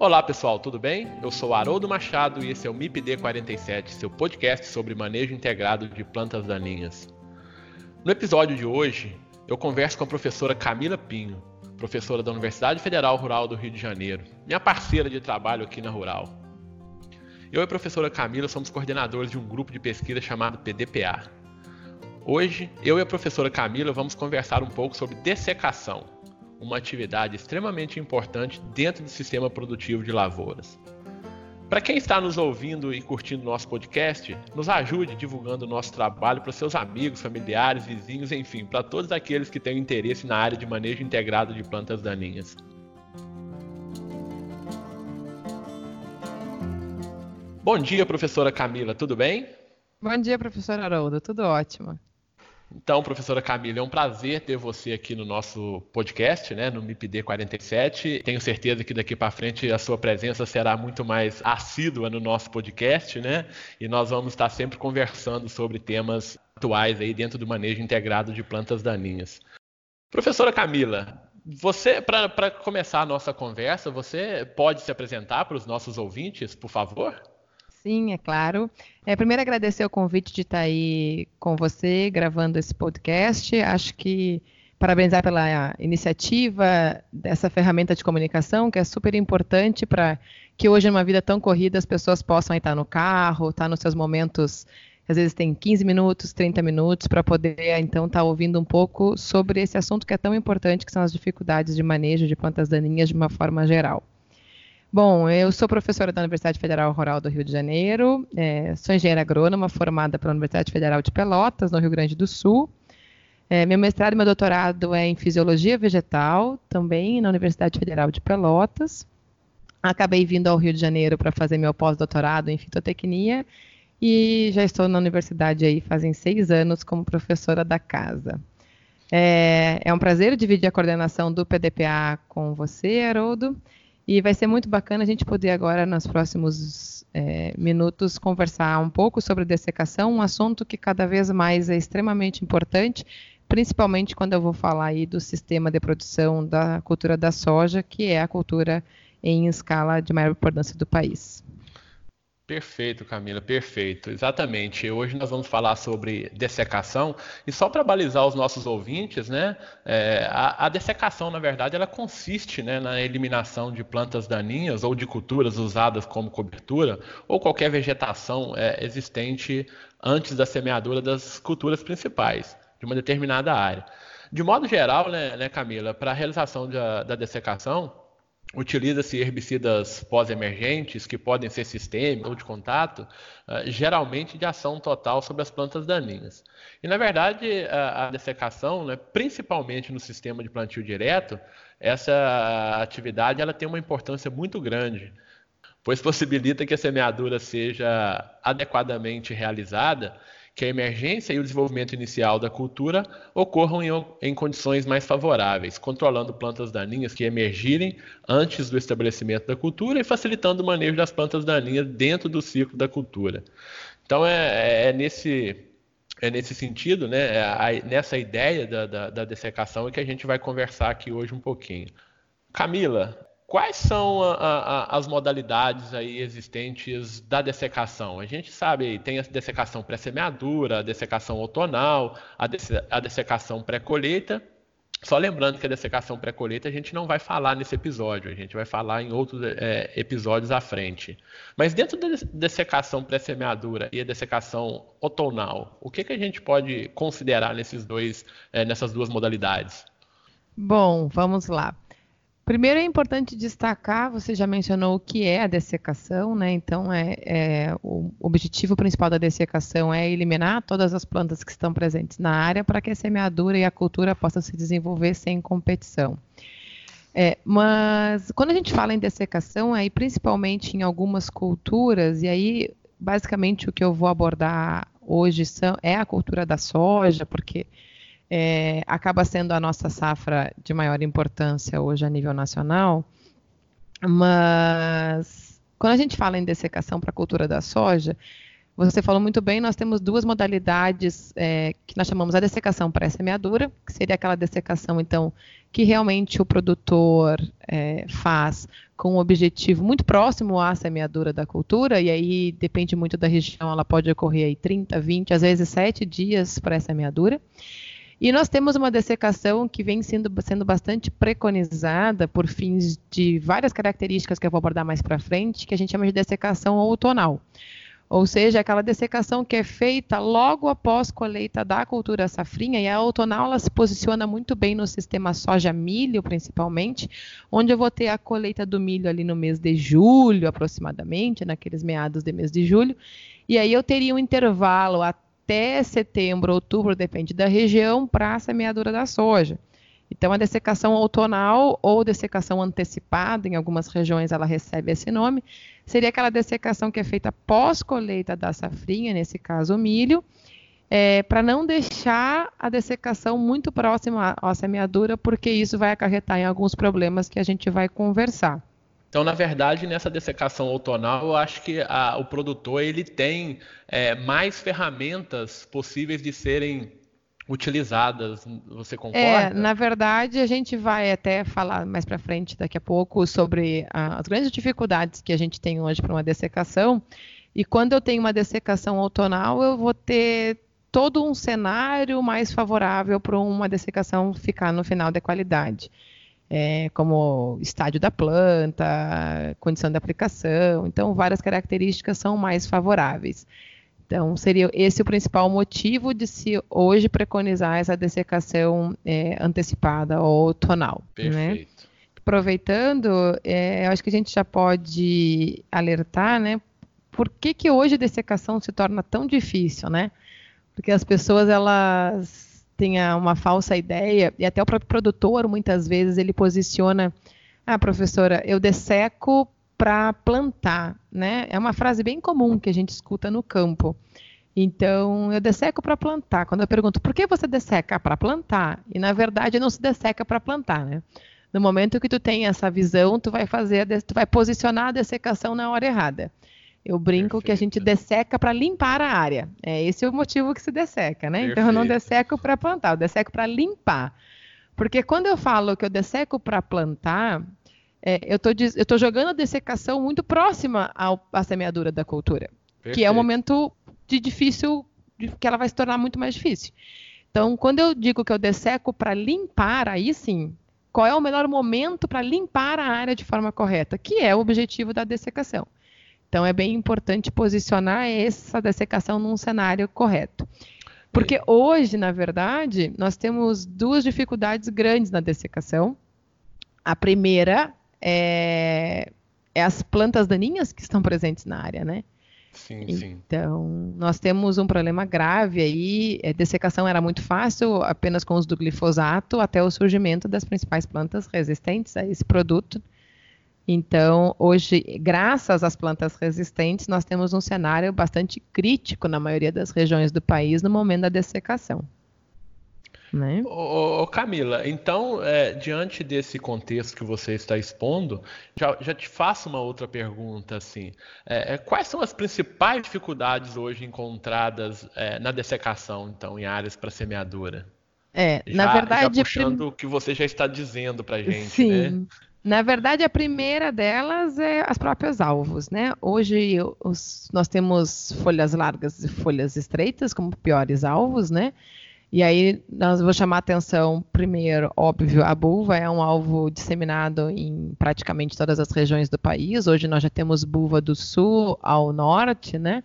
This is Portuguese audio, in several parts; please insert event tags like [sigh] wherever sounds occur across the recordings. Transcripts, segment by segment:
Olá pessoal, tudo bem? Eu sou Haroldo Machado e esse é o MIPD 47, seu podcast sobre manejo integrado de plantas daninhas. No episódio de hoje, eu converso com a professora Camila Pinho, professora da Universidade Federal Rural do Rio de Janeiro, minha parceira de trabalho aqui na Rural. Eu e a professora Camila somos coordenadores de um grupo de pesquisa chamado PDPA. Hoje, eu e a professora Camila vamos conversar um pouco sobre dessecação, uma atividade extremamente importante dentro do sistema produtivo de lavouras. Para quem está nos ouvindo e curtindo nosso podcast, nos ajude divulgando o nosso trabalho para seus amigos, familiares, vizinhos, enfim, para todos aqueles que têm interesse na área de manejo integrado de plantas daninhas. Bom dia, professora Camila, tudo bem? Bom dia, professora Haroldo, tudo ótimo. Então, professora Camila, é um prazer ter você aqui no nosso podcast, né, no MIPD 47. Tenho certeza que daqui para frente a sua presença será muito mais assídua no nosso podcast, né? E nós vamos estar sempre conversando sobre temas atuais aí dentro do manejo integrado de plantas daninhas. Professora Camila, você, para começar a nossa conversa, você pode se apresentar para os nossos ouvintes, por favor? Sim, é claro. É, primeiro agradecer o convite de estar aí com você, gravando esse podcast. Acho que parabenizar pela iniciativa dessa ferramenta de comunicação, que é super importante para que hoje, numa vida tão corrida, as pessoas possam estar no carro, estar nos seus momentos, às vezes tem 15 minutos, 30 minutos, para poder, então, estar ouvindo um pouco sobre esse assunto que é tão importante, que são as dificuldades de manejo de plantas daninhas de uma forma geral. Bom, eu sou professora da Universidade Federal Rural do Rio de Janeiro, é, sou engenheira agrônoma formada pela Universidade Federal de Pelotas, no Rio Grande do Sul. É, meu mestrado e meu doutorado é em Fisiologia Vegetal, também na Universidade Federal de Pelotas. Acabei vindo ao Rio de Janeiro para fazer meu pós-doutorado em fitotecnia e já estou na universidade aí fazem seis anos como professora da casa. É, é um prazer dividir a coordenação do PDPA com você, Haroldo. E vai ser muito bacana a gente poder agora, nos próximos é, minutos, conversar um pouco sobre dessecação, um assunto que cada vez mais é extremamente importante, principalmente quando eu vou falar aí do sistema de produção da cultura da soja, que é a cultura em escala de maior importância do país. Perfeito, Camila, perfeito. Exatamente. Hoje nós vamos falar sobre dessecação e só para balizar os nossos ouvintes, né? É, a, a, dessecação, na verdade, ela consiste né, na eliminação de plantas daninhas ou de culturas usadas como cobertura ou qualquer vegetação é, existente antes da semeadura das culturas principais de uma determinada área. De modo geral, né, né Camila, para a realização da, da dessecação utiliza-se herbicidas pós-emergentes, que podem ser sistêmicos ou de contato, uh, geralmente de ação total sobre as plantas daninhas. E, na verdade, a, a dessecação, né, principalmente no sistema de plantio direto, essa atividade ela tem uma importância muito grande, pois possibilita que a semeadura seja adequadamente realizada que a emergência e o desenvolvimento inicial da cultura ocorram em, em, condições mais favoráveis, controlando plantas daninhas que emergirem antes do estabelecimento da cultura e facilitando o manejo das plantas daninhas dentro do ciclo da cultura. Então é, é, é nesse é nesse sentido, né, é nessa ideia da, da, da dessecação é que a gente vai conversar aqui hoje um pouquinho. Camila, Quais são a, a, as modalidades aí existentes da dessecação? A gente sabe, tem a dessecação pré-semeadura, a dessecação outonal, a, a dessecação pré-colheita. Só lembrando que a dessecação pré-colheita a gente não vai falar nesse episódio, a gente vai falar em outros é, episódios à frente. Mas dentro da dessecação pré-semeadura e a dessecação outonal, o que, que a gente pode considerar nesses dois, é, nessas duas modalidades? Bom, vamos lá. Primeiro é importante destacar, você já mencionou o que é a dessecação, né? Então, é, é, o objetivo principal da dessecação é eliminar todas as plantas que estão presentes na área para que a semeadura e a cultura possam se desenvolver sem competição. É, mas quando a gente fala em dessecação, aí principalmente em algumas culturas, e aí basicamente o que eu vou abordar hoje são, é a cultura da soja, porque é, acaba sendo a nossa safra de maior importância hoje a nível nacional, mas quando a gente fala em dessecação para a cultura da soja, Você falou muito bem, nós temos duas modalidades é, que nós chamamos a dessecação pré-semeadura, que seria aquela dessecação, então, que realmente o produtor é, faz com um objetivo muito próximo à semeadura da cultura, e aí depende muito da região, ela pode ocorrer aí 30, 20, às vezes 7 dias pré-semeadura. E nós temos uma dessecação que vem sendo, sendo bastante preconizada por fins de várias características que eu vou abordar mais para frente, que a gente chama de dessecação outonal. Ou seja, aquela dessecação que é feita logo após colheita da cultura safrinha, e a outonal ela se posiciona muito bem no sistema soja-milho, principalmente, onde eu vou ter a colheita do milho ali no mês de julho, aproximadamente, naqueles meados de mês de julho, e aí eu teria um intervalo até até setembro, outubro, depende da região, para a semeadura da soja. Então, a dessecação outonal ou dessecação antecipada, em algumas regiões ela recebe esse nome, seria aquela dessecação que é feita pós-colheita da safrinha, nesse caso o milho, é, para não deixar a dessecação muito próxima à semeadura, porque isso vai acarretar em alguns problemas que a gente vai conversar. Então, na verdade, nessa dessecação outonal, eu acho que a, o produtor ele tem é, mais ferramentas possíveis de serem utilizadas. Você é, concorda? É, na verdade, a gente vai até falar mais para frente daqui a pouco sobre a, as grandes dificuldades que a gente tem hoje para uma dessecação. E quando eu tenho uma dessecação outonal, eu vou ter todo um cenário mais favorável para uma dessecação ficar no final de qualidade é, como estádio da planta, condição de aplicação. Então, várias características são mais favoráveis. Então, seria esse o principal motivo de se hoje preconizar essa dessecação é, antecipada ou tonal. Né? Perfeito. Né? Aproveitando, é, eu acho que a gente já pode alertar, né? Por que, que hoje a dessecação se torna tão difícil, né? Porque as pessoas, elas tenha uma falsa ideia, e até o próprio produtor, muitas vezes, ele posiciona, ah, professora, eu desseco para plantar, né? É uma frase bem comum que a gente escuta no campo. Então, eu desseco para plantar. Quando eu pergunto, por que você desseca para plantar? E, na verdade, não se desseca para plantar, né? No momento que tu tem essa visão, tu vai fazer, tu vai posicionar a dessecação na hora errada. Eu brinco Perfeito. que a gente desseca para limpar a área. É esse é o motivo que se desseca, né? Perfeito. Então eu não desseco para plantar, eu desseco para limpar. Porque quando eu falo que eu desseco para plantar, é, eu estou jogando a dessecação muito próxima ao, à semeadura da cultura, Perfeito. que é um momento de difícil, de, que ela vai se tornar muito mais difícil. Então, quando eu digo que eu desseco para limpar, aí sim, qual é o melhor momento para limpar a área de forma correta? Que é o objetivo da dessecação. Então é bem importante posicionar essa dessecação num cenário correto. Porque hoje, na verdade, nós temos duas dificuldades grandes na dessecação. A primeira é, é as plantas daninhas que estão presentes na área, né? Sim, então, nós temos um problema grave aí. A é, dessecação era muito fácil, apenas com o uso do glifosato, até o surgimento das principais plantas resistentes a esse produto. Então, hoje, graças às plantas resistentes, nós temos um cenário bastante crítico na maioria das regiões do país no momento da dessecação. Né? Ô, ô, Camila, então, é, diante desse contexto que você está expondo, já, já te faço uma outra pergunta, assim, é, é quais são as principais dificuldades hoje encontradas é, na dessecação, então, em áreas para semeadura? É, já, na verdade, já puxando prim... o que você já está dizendo para gente, Sim. né? Na verdade, a primeira delas é as próprias alvos, né? Hoje os, nós temos folhas largas e folhas estreitas como piores alvos, né? E aí nós vou chamar atenção primeiro, óbvio, a buva é um alvo disseminado em praticamente todas as regiões do país. Hoje nós já temos buva do sul ao norte, né?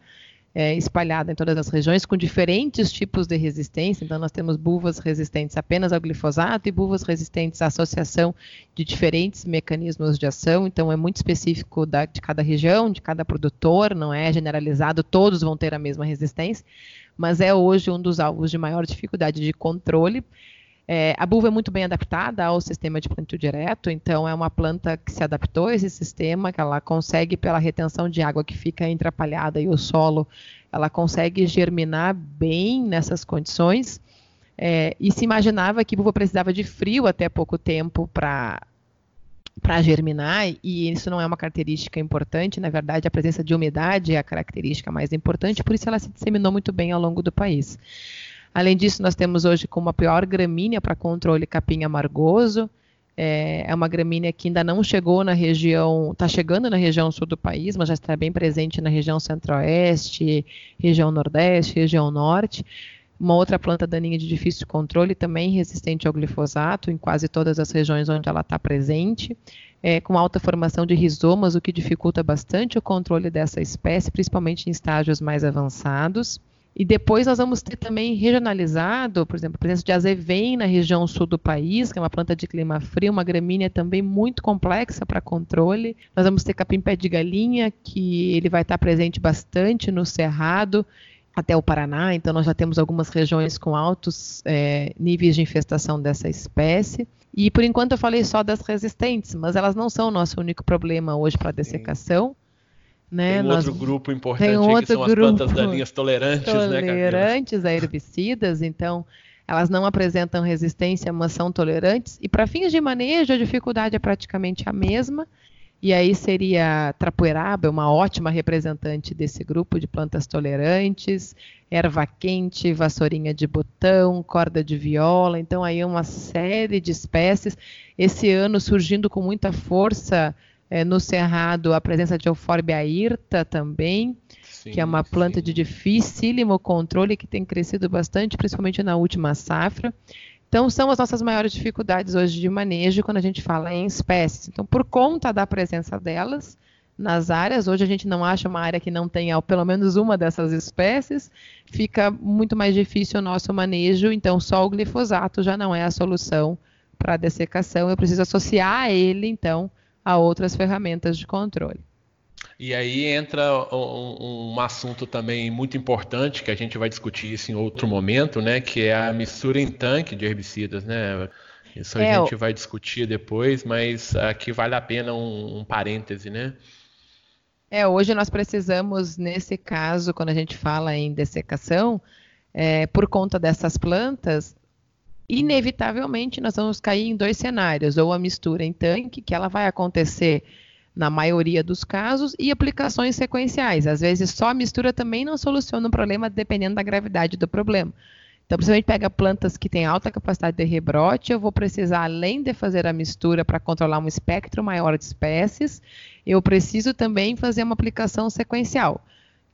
É, espalhada em todas as regiões, com diferentes tipos de resistência. Então, nós temos buvas resistentes apenas ao glifosato e buvas resistentes à associação de diferentes mecanismos de ação. Então, é muito específico da, de cada região, de cada produtor, não é generalizado, todos vão ter a mesma resistência, mas é hoje um dos alvos de maior dificuldade de controle. É, a buva é muito bem adaptada ao sistema de plantio direto, então é uma planta que se adaptou a esse sistema, que ela consegue, pela retenção de água que fica atrapalhada e o solo, ela consegue germinar bem nessas condições. É, e se imaginava que buva precisava de frio até pouco tempo para para germinar, e isso não é uma característica importante, na verdade, a presença de umidade é a característica mais importante, por isso ela se disseminou muito bem ao longo do país. Além disso, nós temos hoje como a pior gramínea para controle capim amargoso, é, é uma gramínea que ainda não chegou na região, está chegando na região sul do país, mas já está bem presente na região centro-oeste, região nordeste, região norte. Uma outra planta daninha de difícil controle, também resistente ao glifosato, em quase todas as regiões onde ela está presente, é, com alta formação de rizomas, o que dificulta bastante o controle dessa espécie, principalmente em estágios mais avançados. E depois nós vamos ter também regionalizado, por exemplo, a presença de azevém na região sul do país, que é uma planta de clima frio, uma gramínea também muito complexa para controle. Nós vamos ter capim-pé de galinha, que ele vai estar presente bastante no cerrado, até o Paraná, então nós já temos algumas regiões com altos é, níveis de infestação dessa espécie. E por enquanto eu falei só das resistentes, mas elas não são o nosso único problema hoje para dessecação. Né? Tem um Nós, outro grupo importante tem outro que são as plantas daninhas tolerantes, tolerantes né, Tolerantes a herbicidas, então elas não apresentam resistência, mas são tolerantes. E para fins de manejo, a dificuldade é praticamente a mesma. E aí seria trapoeraba, uma ótima representante desse grupo de plantas tolerantes, erva quente, vassourinha de botão, corda de viola, então aí uma série de espécies. Esse ano surgindo com muita força é, no cerrado a presença de Euphorbia irta também, sim, que é uma planta sim. de dificílimo controle que tem crescido bastante, principalmente na última safra. Então, são as nossas maiores dificuldades hoje de manejo quando a gente fala em espécies. Então, por conta da presença delas nas áreas, hoje a gente não acha uma área que não tenha pelo menos uma dessas espécies, fica muito mais difícil o nosso manejo. Então, só o glifosato já não é a solução para a dessecação. Eu preciso associar ele, então, a outras ferramentas de controle. E aí entra um, um, assunto também muito importante que a gente vai discutir isso em outro momento, né? Que é a mistura em tanque de herbicidas, né? Isso a é, gente vai discutir depois, mas aqui vale a pena um, um parêntese, né? É, hoje nós precisamos, nesse caso, quando a gente fala em dessecação, é, por conta dessas plantas, inevitavelmente nós vamos cair em dois cenários, ou a mistura em tanque, que ela vai acontecer na maioria dos casos, e aplicações sequenciais. Às vezes, só a mistura também não soluciona o problema, dependendo da gravidade do problema. Então, principalmente pega plantas que têm alta capacidade de rebrote, eu vou precisar, além de fazer a mistura para controlar um espectro maior de espécies, eu preciso também fazer uma aplicação sequencial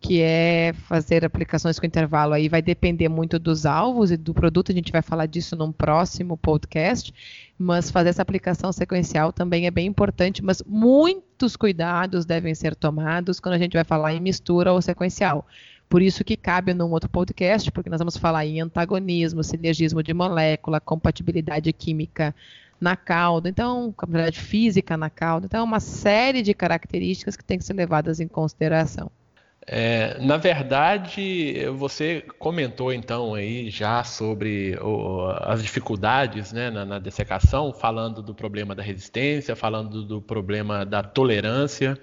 que é fazer aplicações com intervalo aí vai depender muito dos alvos e do produto, a gente vai falar disso num próximo podcast, mas fazer essa aplicação sequencial também é bem importante, mas muitos cuidados devem ser tomados quando a gente vai falar em mistura ou sequencial. Por isso que cabe num outro podcast, porque nós vamos falar em antagonismo, sinergismo de molécula, compatibilidade química na cauda, então, compatibilidade física na cauda, então, uma série de características que têm que ser levadas em consideração. É, na verdade, você comentou então aí já sobre o, as dificuldades né, na, na, dessecação, falando do problema da resistência, falando do problema da tolerância.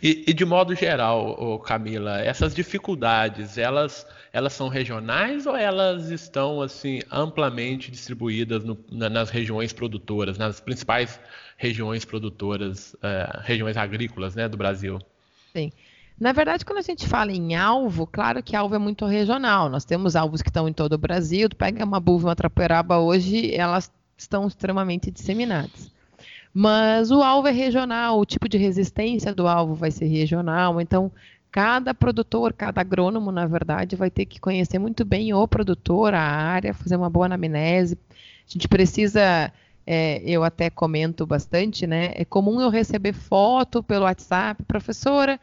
E, e de modo geral, Camila, essas dificuldades, elas, elas são regionais ou elas estão assim amplamente distribuídas no, na, nas regiões produtoras, nas principais regiões produtoras, uh, regiões agrícolas né, do Brasil? Sim. Na verdade, quando a gente fala em alvo, claro que alvo é muito regional. Nós temos alvos que estão em todo o Brasil. Tu pega uma buva uma trapoeraba hoje, elas estão extremamente disseminadas. Mas o alvo é regional, o tipo de resistência do alvo vai ser regional. Então, cada produtor, cada agrônomo, na verdade, vai ter que conhecer muito bem o produtor, a área, fazer uma boa anamnese. A gente precisa é, eu até comento bastante, né? É comum eu receber foto pelo WhatsApp, professora,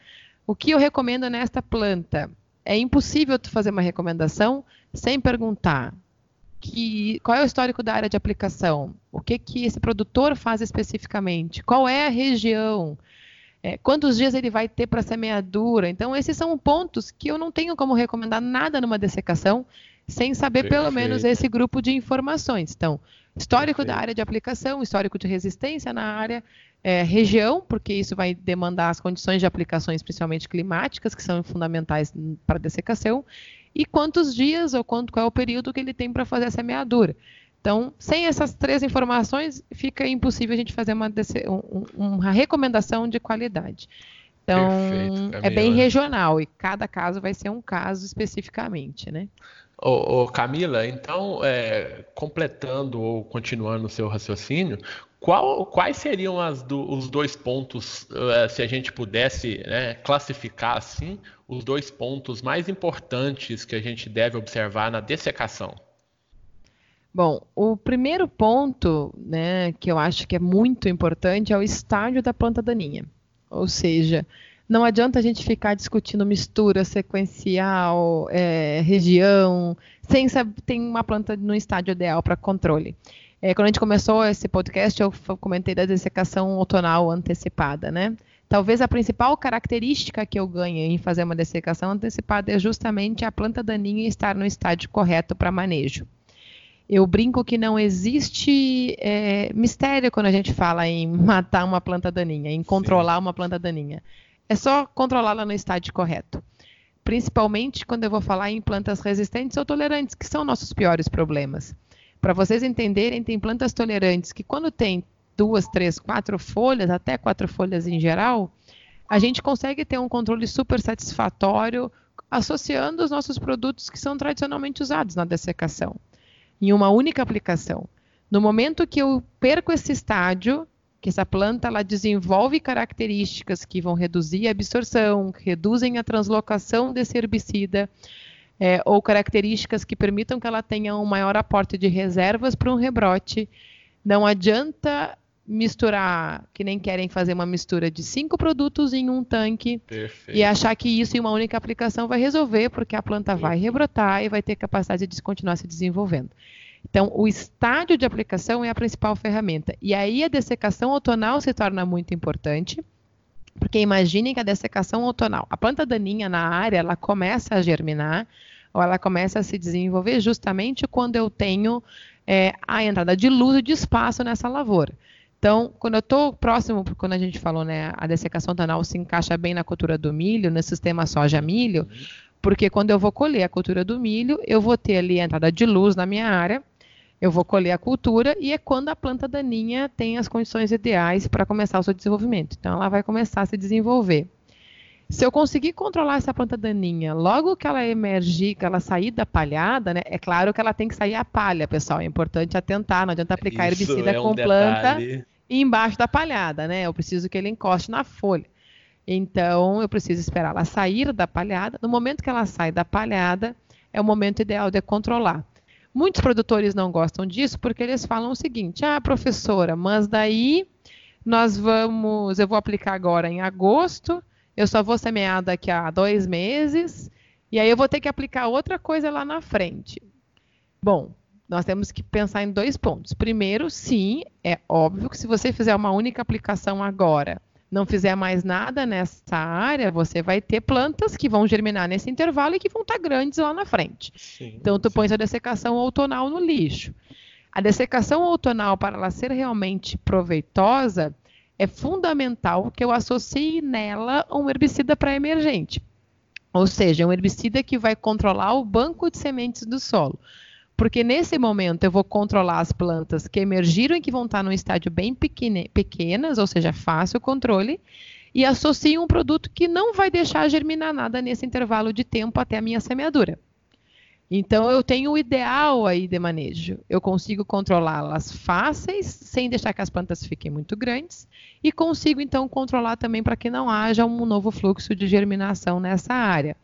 o que eu recomendo nesta planta? É impossível tu fazer uma recomendação sem perguntar que, qual é o histórico da área de aplicação, o que, que esse produtor faz especificamente, qual é a região, é, quantos dias ele vai ter para semeadura. Então, esses são pontos que eu não tenho como recomendar nada numa dessecação sem saber Perfeito. pelo menos esse grupo de informações. Então, histórico da área de aplicação, histórico de resistência na área, é, região, porque isso vai demandar as condições de aplicações, principalmente climáticas, que são fundamentais para a dessecação, e quantos dias ou quanto, qual é o período que ele tem para fazer essa semeadura. Então, sem essas três informações, fica impossível a gente fazer uma, uma recomendação de qualidade. Então, Perfeito, é bem regional e cada caso vai ser um caso especificamente, né? Ô, ô Camila, então, é, completando ou continuando o seu raciocínio, qual, quais seriam do, os dois pontos, uh, se a gente pudesse né, classificar assim, os dois pontos mais importantes que a gente deve observar na dessecação? Bom, o primeiro ponto, né, que eu acho que é muito importante é o estágio da planta daninha. Ou seja, não adianta a gente ficar discutindo mistura sequencial, é, região, sem saber tem uma planta no estágio ideal para controle. É, quando a gente começou esse podcast, eu comentei da dessecação outonal antecipada, né? Talvez a principal característica que eu ganho em fazer uma dessecação antecipada é justamente a planta daninha estar no estágio correto para manejo. Eu brinco que não existe é, mistério quando a gente fala em [laughs] matar uma planta daninha, em controlar Sim. uma planta daninha. É só controlá-la no estágio correto. Principalmente quando eu vou falar em plantas resistentes ou tolerantes, que são nossos piores problemas. Para vocês entenderem, tem plantas tolerantes que quando tem duas, três, quatro folhas, até quatro folhas em geral, a gente consegue ter um controle super satisfatório associando os nossos produtos que são tradicionalmente usados na dessecação em uma única aplicação. No momento que eu perco esse estágio, que essa planta ela desenvolve características que vão reduzir a absorção, reduzem a translocação desse herbicida, é, ou características que permitam que ela tenha um maior aporte de reservas para um rebrote, não adianta misturar, que nem querem fazer uma mistura de cinco produtos em um tanque Perfeito. e achar que isso em uma única aplicação vai resolver, porque a planta vai rebrotar e vai ter capacidade de continuar se desenvolvendo. Então, o estádio de aplicação é a principal ferramenta. E aí a dessecação outonal se torna muito importante, porque imaginem que a dessecação outonal, a planta daninha na área, ela começa a germinar, ou ela começa a se desenvolver justamente quando eu tenho é, a entrada de luz e de espaço nessa lavoura. Então, quando eu estou próximo, quando a gente falou, né, a dessecação tonal se encaixa bem na cultura do milho, no sistema soja-milho, porque quando eu vou colher a cultura do milho, eu vou ter ali a entrada de luz na minha área, eu vou colher a cultura e é quando a planta daninha tem as condições ideais para começar o seu desenvolvimento. Então, ela vai começar a se desenvolver. Se eu conseguir controlar essa planta daninha, logo que ela emergir, que ela sair da palhada, né? É claro que ela tem que sair a palha, pessoal. É importante atentar, não adianta aplicar Isso herbicida é um com planta embaixo da palhada, né? Eu preciso que ele encoste na folha. Então, eu preciso esperar ela sair da palhada. No momento que ela sai da palhada, é o momento ideal de controlar. Muitos produtores não gostam disso porque eles falam o seguinte: ah, professora, mas daí nós vamos, eu vou aplicar agora em agosto eu só vou semear daqui a dois meses, e aí eu vou ter que aplicar outra coisa lá na frente. Bom, nós temos que pensar em dois pontos. Primeiro, sim, é óbvio que se você fizer uma única aplicação agora, não fizer mais nada nessa área, você vai ter plantas que vão germinar nesse intervalo e que vão estar grandes lá na frente. Sim, então, tu sim. põe a dessecação outonal no lixo. A dessecação outonal, para ela ser realmente proveitosa, é fundamental que eu associe nela um herbicida para emergente. Ou seja, um herbicida que vai controlar o banco de sementes do solo. Porque nesse momento eu vou controlar as plantas que emergiram e que vão estar num estádio bem pequene, pequenas, ou seja, fácil controle, e associo um produto que não vai deixar germinar nada nesse intervalo de tempo até a minha semeadura. Então eu tenho o ideal aí de manejo. Eu consigo controlá-las fáceis, sem deixar que as plantas fiquem muito grandes, e consigo então controlar também para que não haja um novo fluxo de germinação nessa área.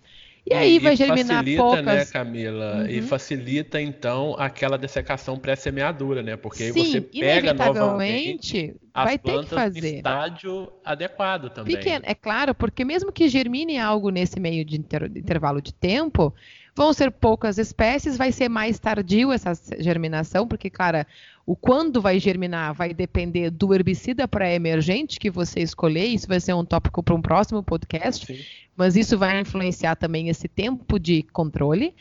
E aí e vai germinar facilita, poucas... né, Camila? Uhum. E facilita então aquela dessecação pré-semeadura, né? Porque Sim, aí você pega novamente as vai ter que fazer. estágio adequado também. Pequeno, é claro, porque mesmo que germine algo nesse meio de inter... intervalo de tempo, Vão ser poucas espécies, vai ser mais tardio essa germinação, porque, cara, o quando vai germinar vai depender do herbicida pré-emergente que você escolher. Isso vai ser um tópico para um próximo podcast. Sim. Mas isso vai influenciar também esse tempo de controle.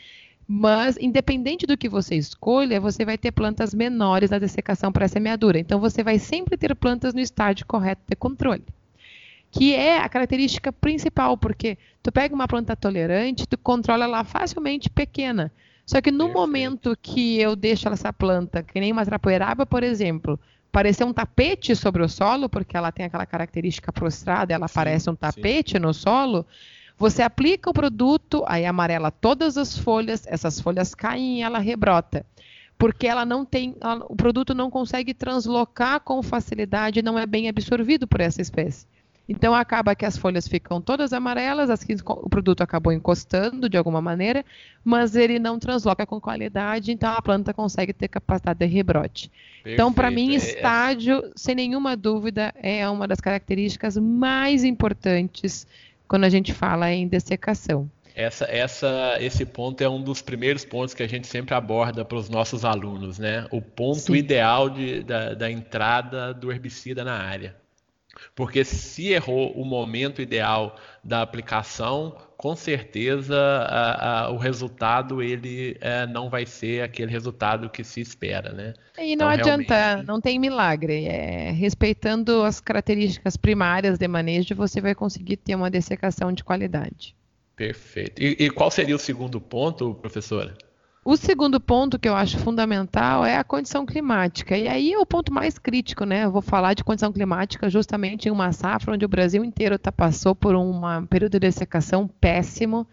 Mas, independente do que você escolha, você vai ter plantas menores na dessecação pré-semeadura. Então, você vai sempre ter plantas no estágio correto de controle que é a característica principal, porque tu pega uma planta tolerante, tu controla ela facilmente pequena. Só que no Perfeito. momento que eu deixo essa planta, que nem uma trapoeraba, por exemplo, parecer um tapete sobre o solo, porque ela tem aquela característica prostrada, ela sim, parece um tapete sim. no solo, você aplica o produto, aí amarela todas as folhas, essas folhas caem e ela rebrota. Porque ela não tem, ela, o produto não consegue translocar com facilidade, não é bem absorvido por essa espécie. Então acaba que as folhas ficam todas amarelas, as que o produto acabou encostando de alguma maneira, mas ele não transloca com qualidade, então a planta consegue ter capacidade de rebrote. Perfeito. Então, para mim, é, é. estágio, sem nenhuma dúvida, é uma das características mais importantes quando a gente fala em dessecação. Essa, essa, esse ponto é um dos primeiros pontos que a gente sempre aborda para os nossos alunos, né? O ponto Sim. ideal de, da, da entrada do herbicida na área. Porque se errou o momento ideal da aplicação, com certeza a, a, o resultado ele é, não vai ser aquele resultado que se espera, né? E não então, adianta, realmente... não tem milagre. É, respeitando as características primárias de manejo, você vai conseguir ter uma dessecação de qualidade. Perfeito. E, e qual seria o segundo ponto, professora? O segundo ponto que eu acho fundamental é a condição climática. E aí é o ponto mais crítico, né? Eu vou falar de condição climática justamente em uma safra onde o Brasil inteiro tá, passou por um período de dessecação péssimo.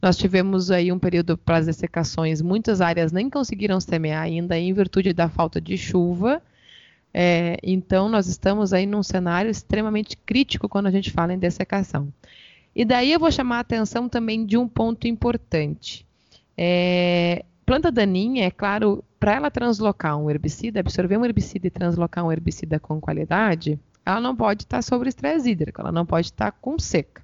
Nós tivemos aí um período para as dessecações, muitas áreas nem conseguiram semear ainda em virtude da falta de chuva. É, então, nós estamos aí num cenário extremamente crítico quando a gente fala em dessecação. E daí eu vou chamar a atenção também de um ponto importante. É, planta daninha, é claro, para ela translocar um herbicida, absorver um herbicida e translocar um herbicida com qualidade, ela não pode estar sobre estresse hídrico, ela não pode estar com seca.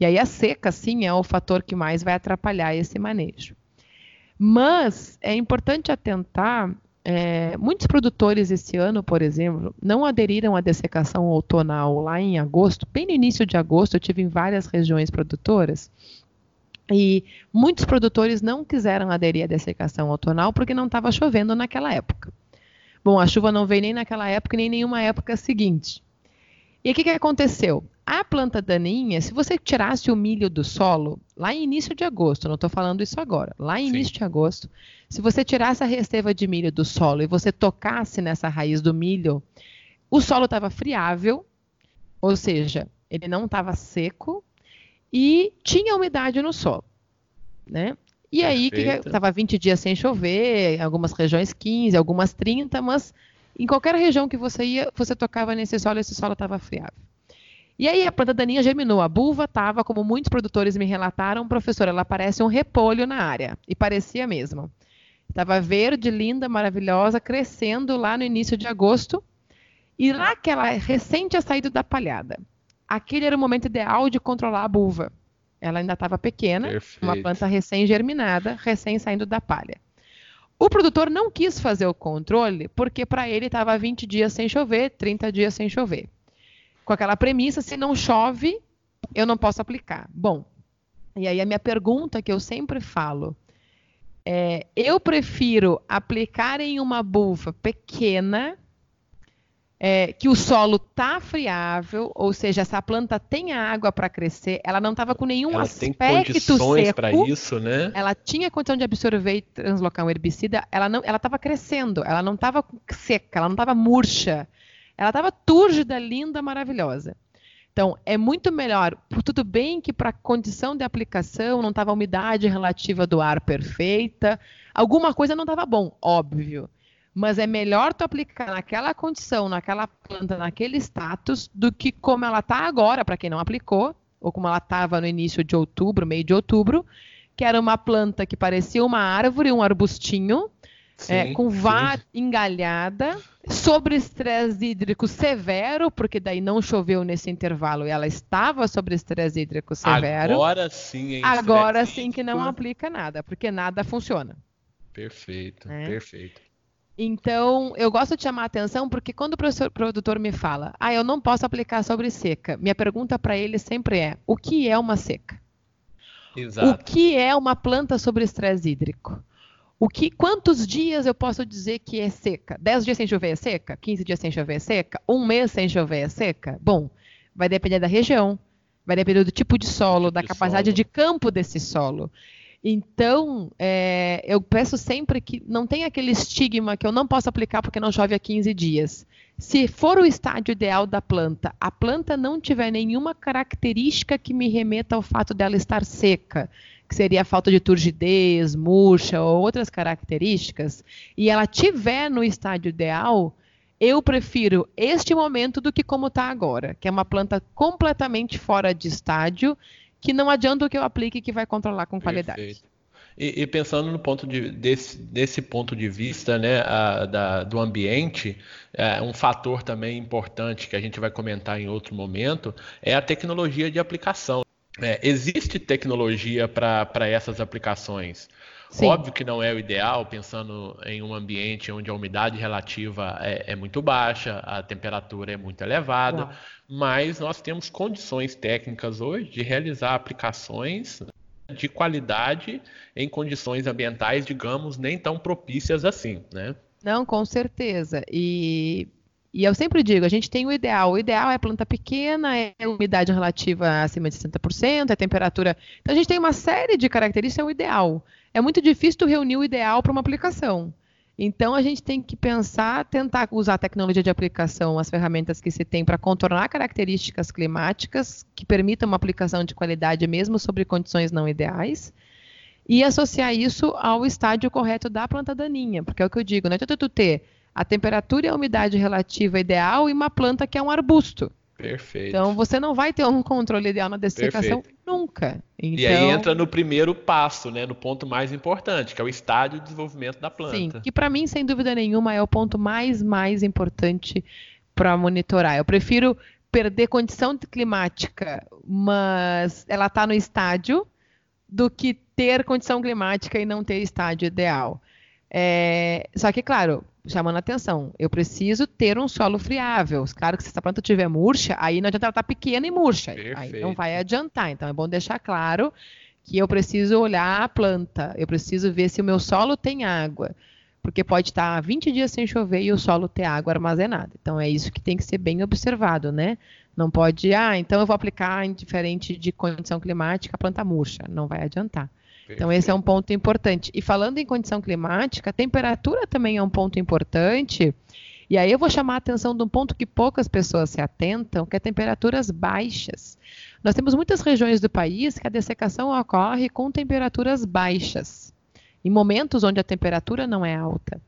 E aí a seca, sim, é o fator que mais vai atrapalhar esse manejo. Mas é importante atentar, é, muitos produtores esse ano, por exemplo, não aderiram à dessecação outonal lá em agosto, bem no início de agosto, eu tive em várias regiões produtoras, e muitos produtores não quiseram aderir à dessecação outonal porque não estava chovendo naquela época. Bom, a chuva não veio nem naquela época nem nenhuma época seguinte. E o que, que aconteceu? A planta daninha, se você tirasse o milho do solo, lá em início de agosto, não estou falando isso agora, lá em Sim. início de agosto, se você tirasse a resteva de milho do solo e você tocasse nessa raiz do milho, o solo estava friável, ou seja, ele não estava seco, e tinha umidade no solo, né? E aí, que estava 20 dias sem chover, algumas regiões 15, algumas 30, mas em qualquer região que você ia, você tocava nesse solo, esse solo estava friável. E aí a planta daninha germinou. A bulva estava, como muitos produtores me relataram, professor, ela parece um repolho na área. E parecia mesmo. Estava verde, linda, maravilhosa, crescendo lá no início de agosto. E lá que ela recém tinha saído da palhada aquele era o momento ideal de controlar a buva. Ela ainda estava pequena, Perfeito. uma planta recém-germinada, recém saindo da palha. O produtor não quis fazer o controle porque para ele estava 20 dias sem chover, 30 dias sem chover. Com aquela premissa, se não chove, eu não posso aplicar. Bom, e aí a minha pergunta que eu sempre falo é: eu prefiro aplicar em uma buva pequena é, que o solo tá friável, ou seja, essa planta tem água para crescer, ela não estava com nenhum ela aspecto tem condições para isso, né? Ela tinha condição de absorver e translocar um herbicida, ela não, ela estava crescendo, ela não estava seca, ela não estava murcha, ela estava túrgida, linda, maravilhosa. Então, é muito melhor, tudo bem que para a condição de aplicação não estava a umidade relativa do ar perfeita, alguma coisa não estava bom, óbvio. Mas é melhor tu aplicar naquela condição, naquela planta, naquele status, do que como ela está agora, para quem não aplicou, ou como ela estava no início de outubro, meio de outubro, que era uma planta que parecia uma árvore, um arbustinho, sim, é, com vá engalhada, sobre estresse hídrico severo, porque daí não choveu nesse intervalo e ela estava sobre estresse hídrico severo. Agora sim, hein, Agora sim que não aplica nada, porque nada funciona. Perfeito, é. perfeito. Então, eu gosto de chamar a atenção porque quando o professor, produtor me fala, ah, eu não posso aplicar sobre seca, minha pergunta para ele sempre é: o que é uma seca? Exato. O que é uma planta sobre estresse hídrico? O que, quantos dias eu posso dizer que é seca? 10 dias sem chover é seca? 15 dias sem chover é seca? Um mês sem chover é seca? Bom, vai depender da região, vai depender do tipo de solo, tipo da capacidade de, de campo desse solo. Então, é, eu peço sempre que não tenha aquele estigma que eu não posso aplicar porque não chove há 15 dias. Se for o estádio ideal da planta, a planta não tiver nenhuma característica que me remeta ao fato dela estar seca, que seria a falta de turgidez, murcha ou outras características, e ela tiver no estádio ideal, eu prefiro este momento do que como está agora, que é uma planta completamente fora de estádio, que não adianta o que eu aplique que vai controlar com qualidade. Perfeito. E, e, pensando no ponto de, desse, desse ponto de vista né, a, da, do ambiente, é, um fator também importante que a gente vai comentar em outro momento é a tecnologia de aplicação. É, existe tecnologia para essas aplicações. Sim. Óbvio que não é o ideal, pensando em um ambiente onde a umidade relativa é, é muito baixa, a temperatura é muito elevada, mas nós temos condições técnicas hoje de realizar aplicações de qualidade em condições ambientais, digamos, nem tão propícias assim, né? Não, com certeza. E, e eu sempre digo, a gente tem o ideal. O ideal é planta pequena, é umidade relativa acima de 60%, é temperatura. Então a gente tem uma série de características, é o ideal. É muito difícil reunir o ideal para uma aplicação. Então, a gente tem que pensar, tentar usar a tecnologia de aplicação, as ferramentas que se tem para contornar características climáticas que permitam uma aplicação de qualidade mesmo sobre condições não ideais, e associar isso ao estágio correto da planta daninha, porque é o que eu digo, não adianta tu ter a temperatura e a umidade relativa ideal e uma planta que é um arbusto. Perfeito. Então você não vai ter um controle ideal na dessecação Perfeito. nunca. Então... E aí então entra no primeiro passo, né, no ponto mais importante, que é o estádio de desenvolvimento da planta. Sim, que para mim, sem dúvida nenhuma, é o ponto mais, mais importante para monitorar. Eu prefiro perder condição climática, mas ela está no estádio, do que ter condição climática e não ter estádio ideal. É... Só que, claro, chamando a atenção. Eu preciso ter um solo friável. Claro que se essa planta tiver murcha, aí não adianta ela estar tá pequena e murcha. Perfeito. Aí não vai adiantar. Então é bom deixar claro que eu preciso olhar a planta. Eu preciso ver se o meu solo tem água. Porque pode estar 20 dias sem chover e o solo ter água armazenada. Então é isso que tem que ser bem observado, né? Não pode, ah, então eu vou aplicar indiferente de condição climática a planta murcha. Não vai adiantar. Então, esse é um ponto importante. E falando em condição climática, a temperatura também é um ponto importante. E aí eu vou chamar a atenção de um ponto que poucas pessoas se atentam, que é temperaturas baixas. Nós temos muitas regiões do país que a dessecação ocorre com temperaturas baixas, em momentos onde a temperatura não é alta.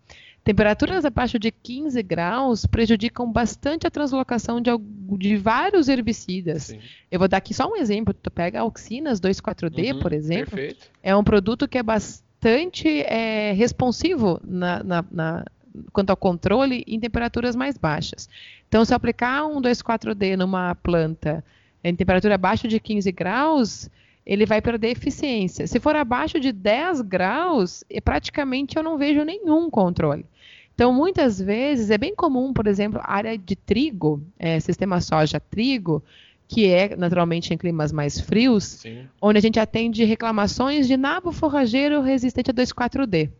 Temperaturas abaixo de 15 graus prejudicam bastante a translocação de, de vários herbicidas. Sim. Eu vou dar aqui só um exemplo. Tu pega a Oxinas 2,4-D, uhum, por exemplo. Perfeito. É um produto que é bastante é, responsivo na, na, na, quanto ao controle em temperaturas mais baixas. Então, se eu aplicar um 2,4-D numa planta em temperatura abaixo de 15 graus, ele vai perder eficiência. Se for abaixo de 10 graus, praticamente eu não vejo nenhum controle. Então, muitas vezes, é bem comum, por exemplo, área de trigo, é, sistema soja-trigo, que é naturalmente em climas mais frios, Sim. onde a gente atende reclamações de nabo forrageiro resistente a 2,4-D.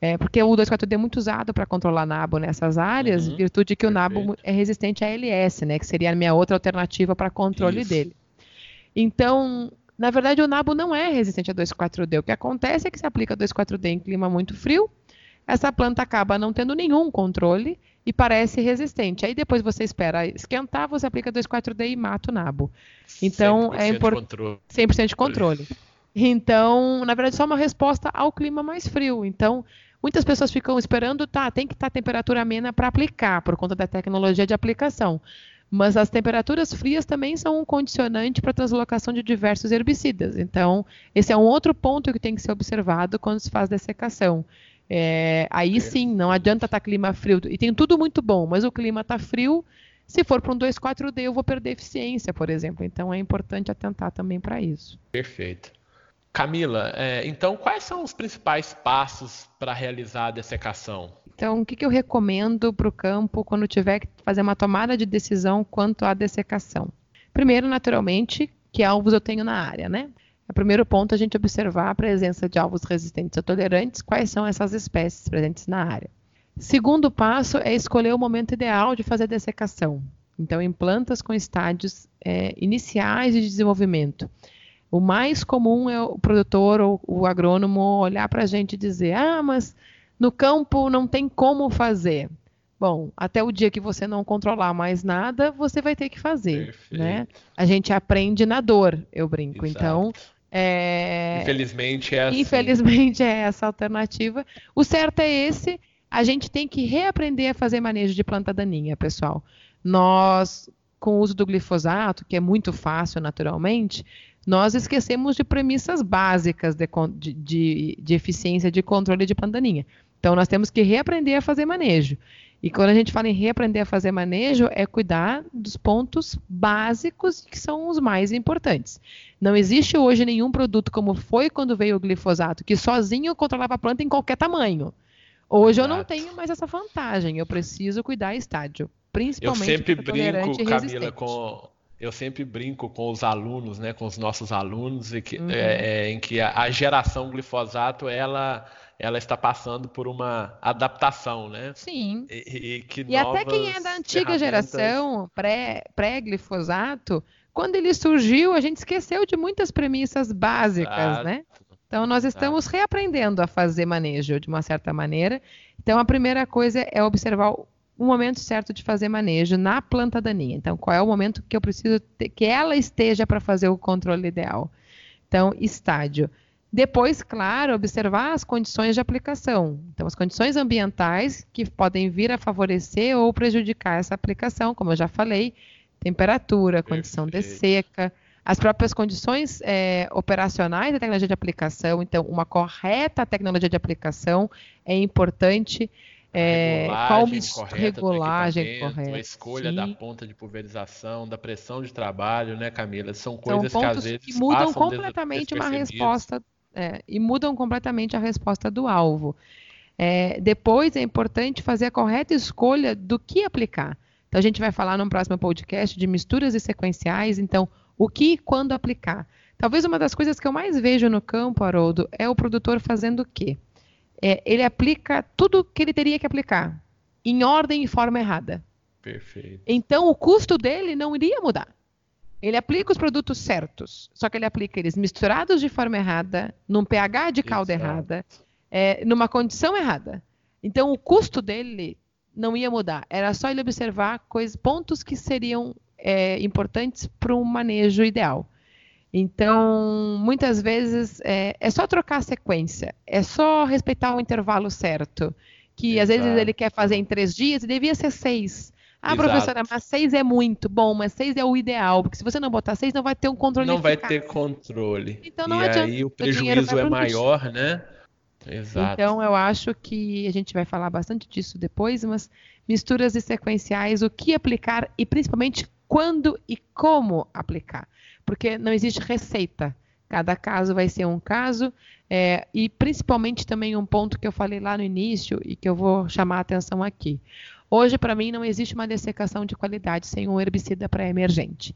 É, porque o 2,4-D é muito usado para controlar nabo nessas áreas, uhum, virtude que Perfeito. o nabo é resistente a LS, né, que seria a minha outra alternativa para controle Isso. dele. Então, na verdade, o nabo não é resistente a 2,4-D. O que acontece é que se aplica 2,4-D em clima muito frio, essa planta acaba não tendo nenhum controle e parece resistente. Aí depois você espera esquentar, você aplica 2,4-D e mata o nabo. Então é importante 100% de controle. Então, na verdade, só uma resposta ao clima mais frio. Então, muitas pessoas ficam esperando, tá, tem que estar tá temperatura amena para aplicar, por conta da tecnologia de aplicação. Mas as temperaturas frias também são um condicionante para a translocação de diversos herbicidas. Então, esse é um outro ponto que tem que ser observado quando se faz dessecação. É, aí sim, não adianta estar tá clima frio. E tem tudo muito bom, mas o clima está frio. Se for para um 2,4D, eu vou perder eficiência, por exemplo. Então é importante atentar também para isso. Perfeito. Camila, é, então quais são os principais passos para realizar a dessecação? Então, o que, que eu recomendo para o campo quando tiver que fazer uma tomada de decisão quanto à dessecação? Primeiro, naturalmente, que alvos eu tenho na área, né? O primeiro ponto é a gente observar a presença de alvos resistentes ou tolerantes, quais são essas espécies presentes na área. Segundo passo é escolher o momento ideal de fazer a dessecação. Então, em plantas com estádios é, iniciais de desenvolvimento. O mais comum é o produtor ou o agrônomo olhar para a gente e dizer: ah, mas no campo não tem como fazer. Bom, até o dia que você não controlar mais nada, você vai ter que fazer, né? A gente aprende na dor, eu brinco. Exato. Então, é... infelizmente é assim. Infelizmente [laughs] é essa alternativa. O certo é esse. A gente tem que reaprender a fazer manejo de planta daninha, pessoal. Nós, com o uso do glifosato, que é muito fácil naturalmente, nós esquecemos de premissas básicas de, de, de eficiência de controle de planta daninha. Então, nós temos que reaprender a fazer manejo. E quando a gente fala em reaprender a fazer manejo, é cuidar dos pontos básicos que são os mais importantes. Não existe hoje nenhum produto como foi quando veio o glifosato, que sozinho controlava a planta em qualquer tamanho. Hoje Exato. eu não tenho mais essa vantagem. Eu preciso cuidar estádio, principalmente eu sempre brinco, Camila, com eu sempre brinco com os alunos, né, com os nossos alunos, e que, uhum. é, é, em que a, a geração glifosato ela ela está passando por uma adaptação, né? Sim. E, e, e até quem é da antiga geração, pré-glifosato, pré quando ele surgiu, a gente esqueceu de muitas premissas básicas, né? Então, nós estamos reaprendendo a fazer manejo de uma certa maneira. Então, a primeira coisa é observar o momento certo de fazer manejo na planta daninha. Então, qual é o momento que eu preciso ter, que ela esteja para fazer o controle ideal? Então, estádio. Depois, claro, observar as condições de aplicação. Então, as condições ambientais que podem vir a favorecer ou prejudicar essa aplicação, como eu já falei, temperatura, condição Perfeito. de seca, as próprias condições é, operacionais da tecnologia de aplicação. Então, uma correta tecnologia de aplicação é importante. É, regulagem qual correta regulagem correta, a escolha sim. da ponta de pulverização, da pressão de trabalho, né, Camila? São coisas São que às vezes que mudam completamente uma resposta é, e mudam completamente a resposta do alvo. É, depois é importante fazer a correta escolha do que aplicar. Então a gente vai falar no próximo podcast de misturas e sequenciais. Então, o que e quando aplicar? Talvez uma das coisas que eu mais vejo no campo, Haroldo, é o produtor fazendo o quê? É, ele aplica tudo que ele teria que aplicar, em ordem e forma errada. Perfeito. Então o custo dele não iria mudar. Ele aplica os produtos certos, só que ele aplica eles misturados de forma errada, num pH de calda Exato. errada, é, numa condição errada. Então, o custo dele não ia mudar. Era só ele observar coisas, pontos que seriam é, importantes para um manejo ideal. Então, muitas vezes é, é, só trocar a sequência, é só respeitar o intervalo certo. Que Exato. às vezes ele quer fazer em três dias e devia ser seis. Ah, Exato. professora, mas seis é muito bom, mas seis é o ideal, porque se você não botar seis, não vai ter um controle Não eficaz. vai ter controle. Então não e adianta. aí o prejuízo o é maior, lixo. né? Exato. Então eu acho que a gente vai falar bastante disso depois, mas misturas e sequenciais, o que aplicar e principalmente quando e como aplicar. Porque não existe receita. Cada caso vai ser um caso, é, e principalmente também um ponto que eu falei lá no início e que eu vou chamar a atenção aqui. Hoje, para mim, não existe uma dessecação de qualidade sem um herbicida pré-emergente.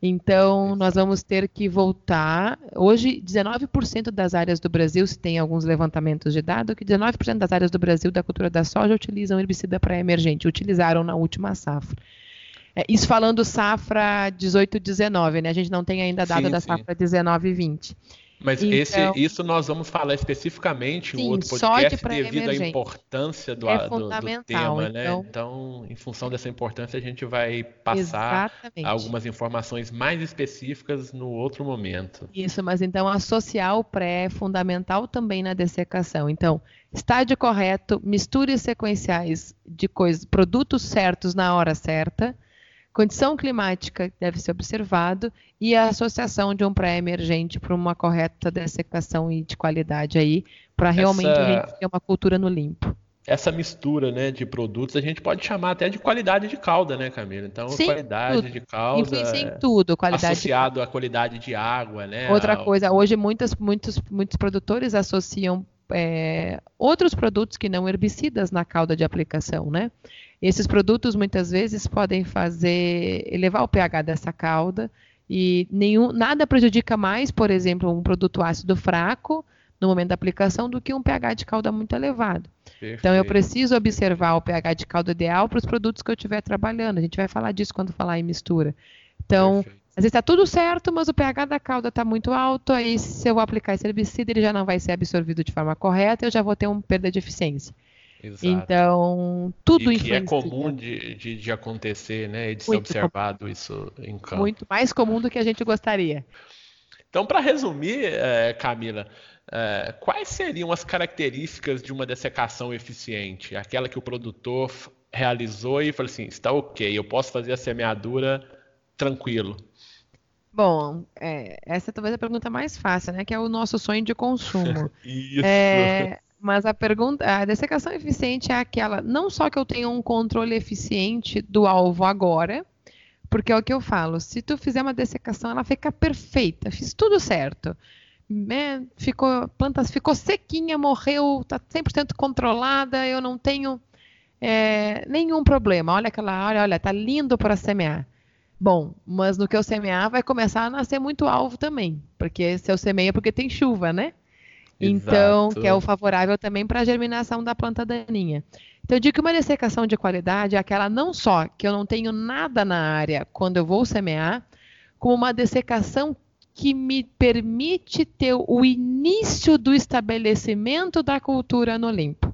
Então, nós vamos ter que voltar. Hoje, 19% das áreas do Brasil, se tem alguns levantamentos de dados, que 19% das áreas do Brasil da cultura da soja utilizam herbicida pré-emergente, utilizaram na última safra. É, isso falando safra 18-19, né? A gente não tem ainda dado sim, da sim. safra 19-20. Mas então, esse, isso nós vamos falar especificamente em um outro podcast devido à importância do, é do, do, tema, né? então? Então, em função dessa importância, a gente vai passar exatamente. algumas informações mais específicas no outro momento. Isso, mas então associar o pré é fundamental também na dessecação. Então, estádio correto, misturas sequenciais de coisas, produtos certos na hora certa condição climática deve ser observado e a associação de um pré-emergente para uma correta dessecação e de qualidade aí, para realmente Essa... a gente ter uma cultura no limpo essa mistura né, de produtos a gente pode chamar até de qualidade de calda, né, Camila? Então, Sim, qualidade tudo. de calda. Influencia em tudo, qualidade. Associado à qualidade de água, né? Outra coisa, hoje muitas, muitos, muitos produtores associam é, outros produtos que não herbicidas na calda de aplicação, né? Esses produtos muitas vezes podem fazer elevar o pH dessa cauda e nenhum, nada prejudica mais, por exemplo, um produto ácido fraco no momento da aplicação do que um pH de calda muito elevado. Perfeito. Então eu preciso observar o pH de calda ideal para os produtos que eu estiver trabalhando. A gente vai falar disso quando falar em mistura. Então, Perfeito. Às vezes está tudo certo, mas o pH da cauda está muito alto, aí se eu vou aplicar esse herbicida, ele já não vai ser absorvido de forma correta, eu já vou ter uma perda de eficiência. Exato. Então, tudo e que é comum de, de, de, acontecer, né? E de ser observado comum. isso em campo. Muito mais comum do que a gente gostaria. Então, para resumir, é, Camila, é, quais seriam as características de uma dessecação eficiente? Aquela que o produtor realizou e falou assim: está ok, eu posso fazer a semeadura tranquilo. Bom, é, essa talvez é a pergunta mais fácil, né? Que é o nosso sonho de consumo. [laughs] Isso. É, mas a pergunta, a dessecação eficiente é aquela, não só que eu tenha um controle eficiente do alvo agora, porque é o que eu falo, se tu fizer uma dessecação, ela fica perfeita, fiz tudo certo. Né? Ficou, plantas ficou sequinha, morreu, está 100% controlada, eu não tenho é, nenhum problema. Olha aquela, olha, olha, tá lindo para semear. Bom, mas no que eu semear vai começar a nascer muito alvo também, porque se eu semeia é porque tem chuva, né? Então, Exato. que é o favorável também para a germinação da planta daninha. Então, eu digo que uma dessecação de qualidade é aquela não só que eu não tenho nada na área quando eu vou semear, como uma dessecação que me permite ter o início do estabelecimento da cultura no limpo.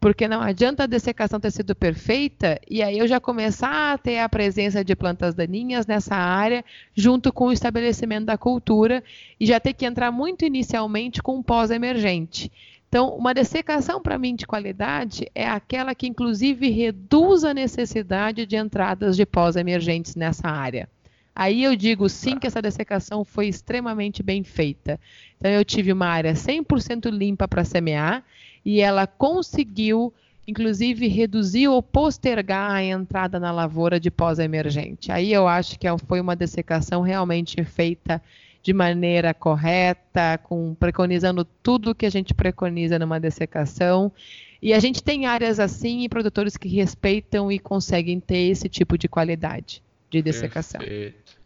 Porque não adianta a dessecação ter sido perfeita e aí eu já começar a ter a presença de plantas daninhas nessa área, junto com o estabelecimento da cultura, e já ter que entrar muito inicialmente com pós-emergente. Então, uma dessecação para mim de qualidade é aquela que, inclusive, reduz a necessidade de entradas de pós-emergentes nessa área. Aí eu digo sim que essa dessecação foi extremamente bem feita. Então, eu tive uma área 100% limpa para semear e ela conseguiu, inclusive, reduzir ou postergar a entrada na lavoura de pós-emergente. Aí eu acho que foi uma dessecação realmente feita de maneira correta, com preconizando tudo o que a gente preconiza numa dessecação. E a gente tem áreas assim e produtores que respeitam e conseguem ter esse tipo de qualidade de dessecação. Perfeito.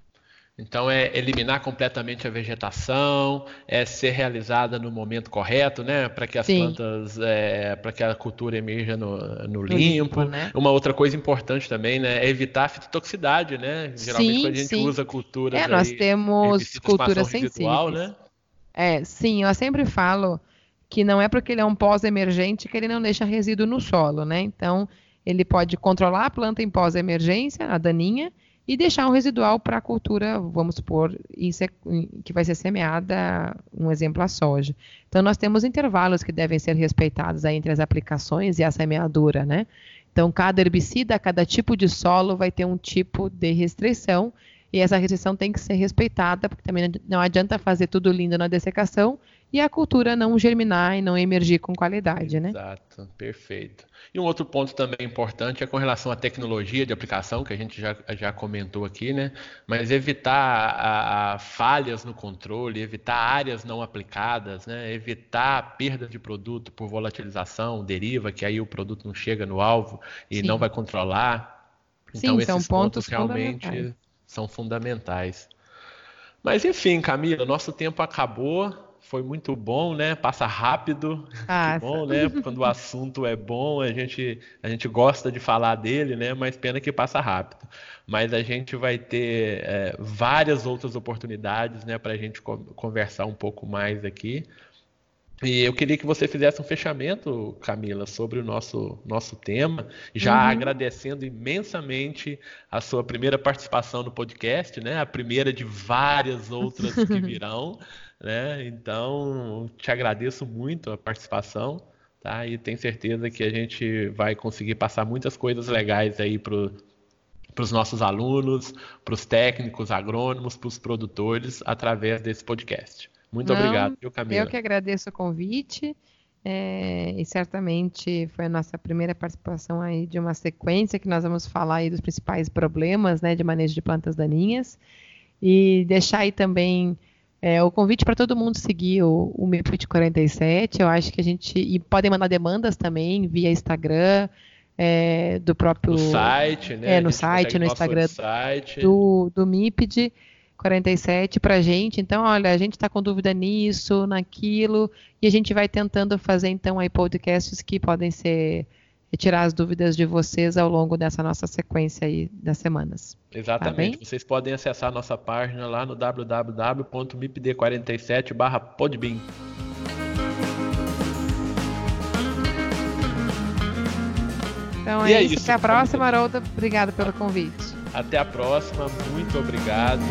Então é eliminar completamente a vegetação, é ser realizada no momento correto, né? Para que as Sim. plantas, é, para que a cultura emerja no, no limpo. limpo né? Uma outra coisa importante também, né? É evitar a fitotoxicidade, né? Geralmente sim, quando a gente sim. usa culturas. É, nós aí, temos culturas sensíveis. Né? É, sim, eu sempre falo que não é porque ele é um pós-emergente que ele não deixa resíduo no solo, né? Então, ele pode controlar a planta em pós-emergência, a daninha, e deixar um residual para a cultura, vamos supor, que vai ser semeada, um exemplo, a soja. Então, nós temos intervalos que devem ser respeitados entre as aplicações e a semeadura, né? Então, cada herbicida, cada tipo de solo vai ter um tipo de restrição e essa restrição tem que ser respeitada, porque também não adianta fazer tudo lindo na dessecação e a cultura não germinar e não emergir com qualidade, né? Exato, perfeito. E um outro ponto também importante é com relação à tecnologia de aplicação, que a gente já, já comentou aqui, né? Mas evitar a, a falhas no controle, evitar áreas não aplicadas, né? Evitar perda de produto por volatilização, deriva, que aí o produto não chega no alvo e Sim. não vai controlar. Então, Sim, esses são pontos, pontos realmente fundamentais. são fundamentais. Mas enfim, Camila, nosso tempo acabou foi muito bom, né? Passa rápido. Ah, bom, né? Quando o assunto é bom, a gente, a gente gosta de falar dele, né? Mas pena que passa rápido. Mas a gente vai ter é, várias outras oportunidades, né? Para a gente conversar um pouco mais aqui. E eu queria que você fizesse um fechamento, Camila, sobre o nosso, nosso tema, já uhum. agradecendo imensamente a sua primeira participação no podcast, né? A primeira de várias outras que [laughs] virão. Né? Então, te agradeço muito a participação, tá? E tenho certeza que a gente vai conseguir passar muitas coisas legais aí para os nossos alunos, para os técnicos, agrônomos, para os produtores, através desse podcast. Muito Não, obrigado, viu, Camila? Eu que agradeço o convite. É, e certamente foi a nossa primeira participação aí de uma sequência que nós vamos falar aí dos principais problemas né, de manejo de plantas daninhas e deixar aí também é, o convite para todo mundo seguir o, o MIPIT 47, eu acho que a gente. E podem mandar demandas também via Instagram, é, do próprio. No site, né? É, no site, no Instagram site. do, do MIPID 47 para a gente. Então, olha, a gente está com dúvida nisso, naquilo, e a gente vai tentando fazer então aí podcasts que podem ser tirar as dúvidas de vocês ao longo dessa nossa sequência aí das semanas. Exatamente. Tá vocês podem acessar a nossa página lá no www.mipd47/podbean. Então é, é isso. Até a próxima, Haroldo. Obrigado pelo convite. Até a próxima. Muito obrigado.